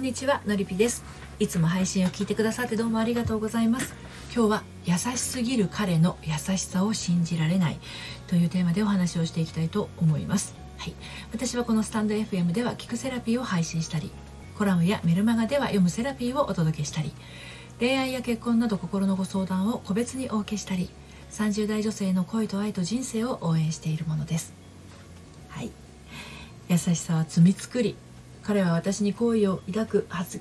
んにちはのりぴです。いつも配信を聞いてくださってどうもありがとうございます。今日は優しすぎる彼の優しさを信じられないというテーマでお話をしていきたいと思います。はい、私はこのスタンド FM では聞くセラピーを配信したりコラムやメルマガでは読むセラピーをお届けしたり恋愛や結婚など心のご相談を個別にお受けしたり30代女性の恋と愛と人生を応援しているものです。はい。優しさは罪作り。彼は私に好意を抱く発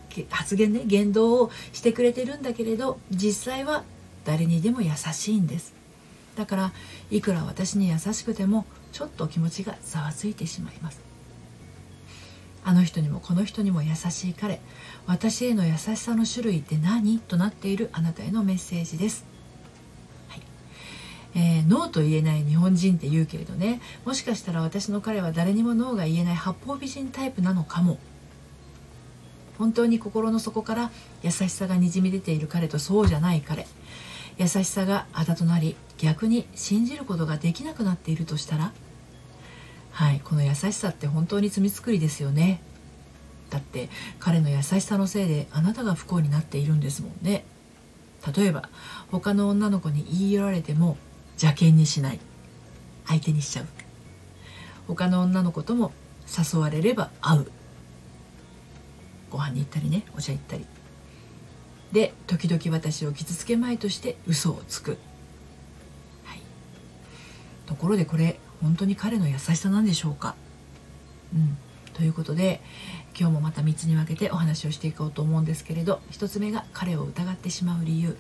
言ね言動をしてくれてるんだけれど実際は誰にでも優しいんです。だからいくら私に優しくてもちょっと気持ちがざわついてしまいます。あの人にもこの人にも優しい彼。私への優しさの種類って何？となっているあなたへのメッセージです、えー、ノーと言えない日本人って言うけれどねもしかしたら私の彼は誰にもノーが言えない八方美人タイプなのかも。本当に心の底から優しさがにじみ出ている彼とそうじゃない彼。優しさがあだとなり逆に信じることができなくなっているとしたら。はいこの優しさって本当に罪作りですよね。だって彼の優しさのせいであなたが不幸になっているんですもんね。例えば他の女の子に言い寄られても邪険にしない。相手にしちゃう。他の女の子とも誘われれば会う。ご飯に行ったりねお茶行ったり。で時々私を傷つけまいとして嘘をつく、はい、ところでこれ本当に彼の優しさなんでしょうか、うん、ということで今日もまた3つに分けてお話をしていこうと思うんですけれど1つ目が彼を疑ってしまう理由。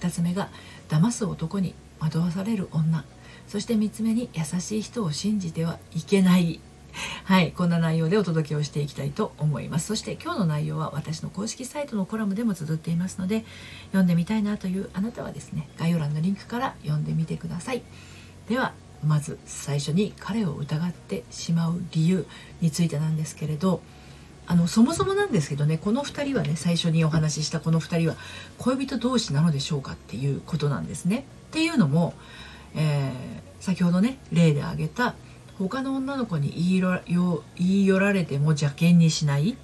2つ目が騙す男に惑わされる女そして3つ目に優しい人を信じてはいけないはい、こんな内容でお届けをしていきたいと思います。そして今日の内容は私の公式サイトのコラムでも綴っていますので、読んでみたいなというあなたはですね、概要欄のリンクから読んでみてください。では、まず最初に彼を疑ってしまう理由についてなんですけれど、あのそもそもなんですけどねこの2人はね最初にお話ししたこの2人は恋人同士なのでしょうかっていうことなんですね。っていうのも、えー、先ほどね例で挙げた他の女の子に言いよ言い寄られても邪険にしない。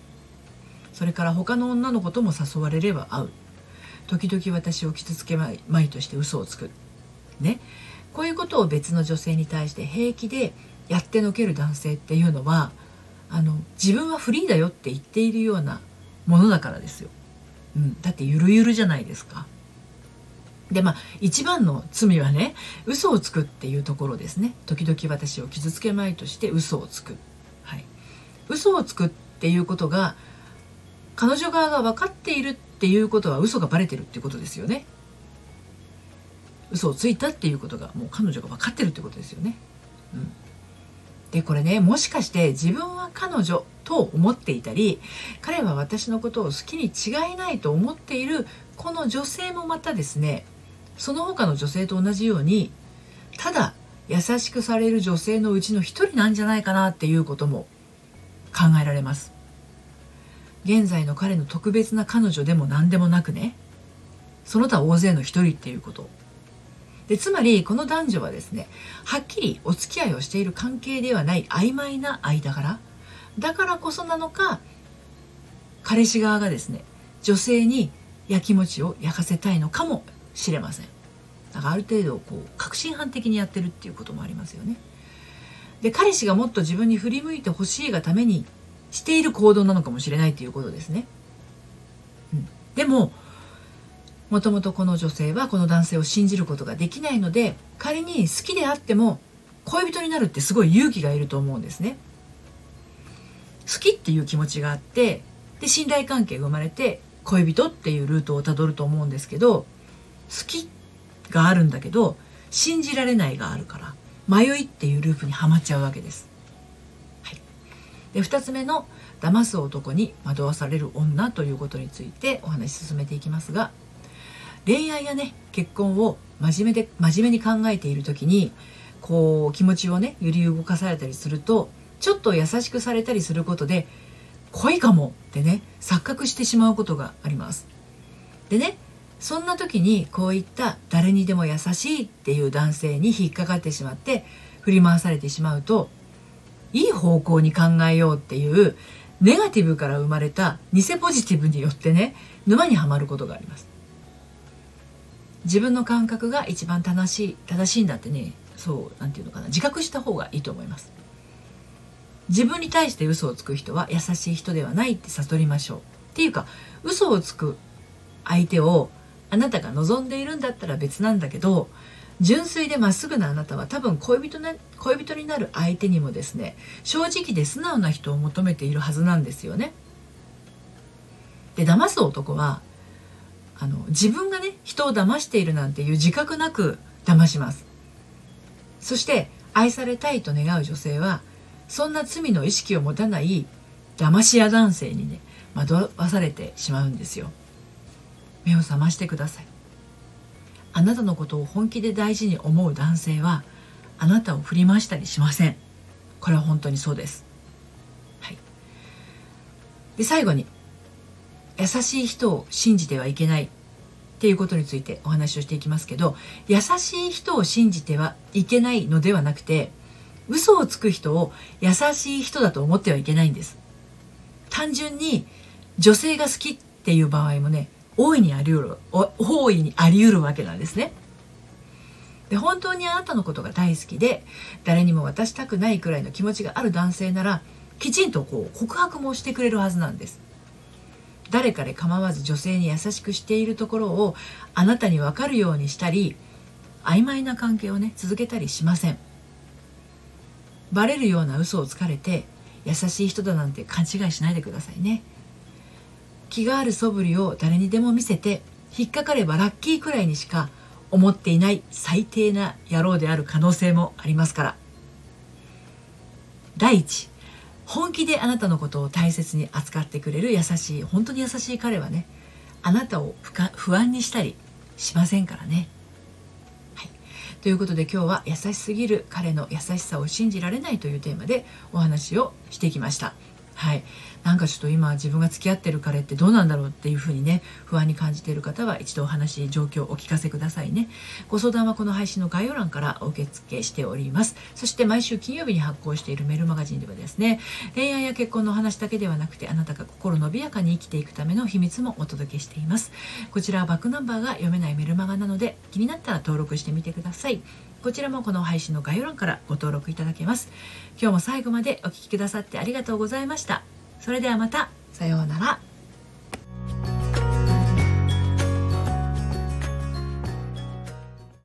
それから他の女の子とも誘われれば会う。時々私を傷つけまいまいとして嘘をつく。ね。こういうことを別の女性に対して平気でやってのける男性っていうのはあの自分はフリーだよって言っているようなものだからですよ、うん、だってゆるゆるじゃないですか。でまあ一番の罪はね嘘をつくっていうところですね。時々私を傷つけまいとして嘘をつく、はい、嘘をつくっていうことが彼女側が分かっているっていうことは嘘がバレてるっていうことですよね。嘘をついたっていうことがもう彼女が分かってるってことですよね、うん、でこれねもしかして自分は彼女と思っていたり彼は私のことを好きに違いないと思っているこの女性もまたですねその他の女性と同じようにただ優しくされる女性のうちの一人なんじゃないかなっていうことも考えられます。現在の彼の特別な彼女でも何でもなくねその他大勢の一人っていうこと。でつまりこの男女はですねはっきりお付き合いをしている関係ではない曖昧な間柄。だからこそなのか彼氏側がですね女性にやきもちを焼かせたいのかもしれません。だからある程度こう確信犯的にやってるっていうこともありますよね。で彼氏がもっと自分に振り向いてほしいがためにしている行動なのかもしれないっていうことですね、うん、でももともとこの女性はこの男性を信じることができないので仮に好きであっても恋人になるってすごい勇気がいると思うんですね。好きっていう気持ちがあってで信頼関係が生まれて恋人っていうルートをたどると思うんですけど好きがあるんだけど信じられないがあるから迷いっていうループにはまっちゃうわけです。はい、で2つ目の騙す男に惑わされる女ということについてお話し進めていきますが恋愛やね結婚を真面目で真面目に考えている時にこう気持ちをね揺り動かされたりするとちょっと優しくされたりすることで恋かもってね錯覚してしまうことがあります。でねそんな時にこういった誰にでも優しいっていう男性に引っかかってしまって振り回されてしまうといい方向に考えようっていうネガティブから生まれた偽ポジティブによってね沼にはまることがあります。自分の感覚が一番正しい正しいんだってねそうなんていうのかな自覚した方がいいと思います。自分に対して嘘をつく人は優しい人ではないって悟りましょう。っていうか嘘をつく相手をあなたが望んでいるんだったら別なんだけど純粋でまっすぐなあなたは多分恋人な恋人になる相手にもですね正直で素直な人を求めているはずなんですよね。で騙す男はあの自分がね人を騙しているなんていう自覚なく騙します。そして愛されたいと願う女性はそんな罪の意識を持たない騙し屋男性にね惑わされてしまうんですよ。目を覚ましてください。あなたのことを本気で大事に思う男性はあなたを振り回したりしません。これは本当にそうです、はい、で最後に優しい人を信じてはいけない。っていうことについてお話をしていきますけど優しい人を信じてはいけないのではなくて嘘をつく人を優しい人だと思ってはいけないんです。単純に女性が好きっていう場合もね大いにあり得る大いにあり得るわけなんですね。で本当にあなたのことが大好きで誰にも渡したくないくらいの気持ちがある男性ならきちんとこう告白もしてくれるはずなんです。誰かで構わず女性に優しくしているところをあなたに分かるようにしたり曖昧な関係をね続けたりしません。バレるような嘘をつかれて優しい人だなんて勘違いしないでくださいね。気がある素振りを誰にでも見せて引っかかればラッキーくらいにしか思っていない最低な野郎である可能性もありますから第一本気であなたのことを大切に扱ってくれる優しい本当に優しい彼はねあなたを不安にしたりしませんからね。はい、ということで今日は優しすぎる彼の優しさを信じられないというテーマでお話をしてきました。はい、なんかちょっと今自分が付き合ってる彼ってどうなんだろうっていうふうにね不安に感じている方は一度お話状況をお聞かせくださいね。ご相談はこの配信の概要欄からお受け付けしております。そして毎週金曜日に発行しているメールマガジンではですね恋愛や結婚の話だけではなくてあなたが心伸びやかに生きていくための秘密もお届けしています。こちらはバックナンバーが読めないメルマガなので気になったら登録してみてください。こちらもこの配信の概要欄からご登録いただけます。今日も最後までお聴きくださってありがとうございました。それではまた。さようなら。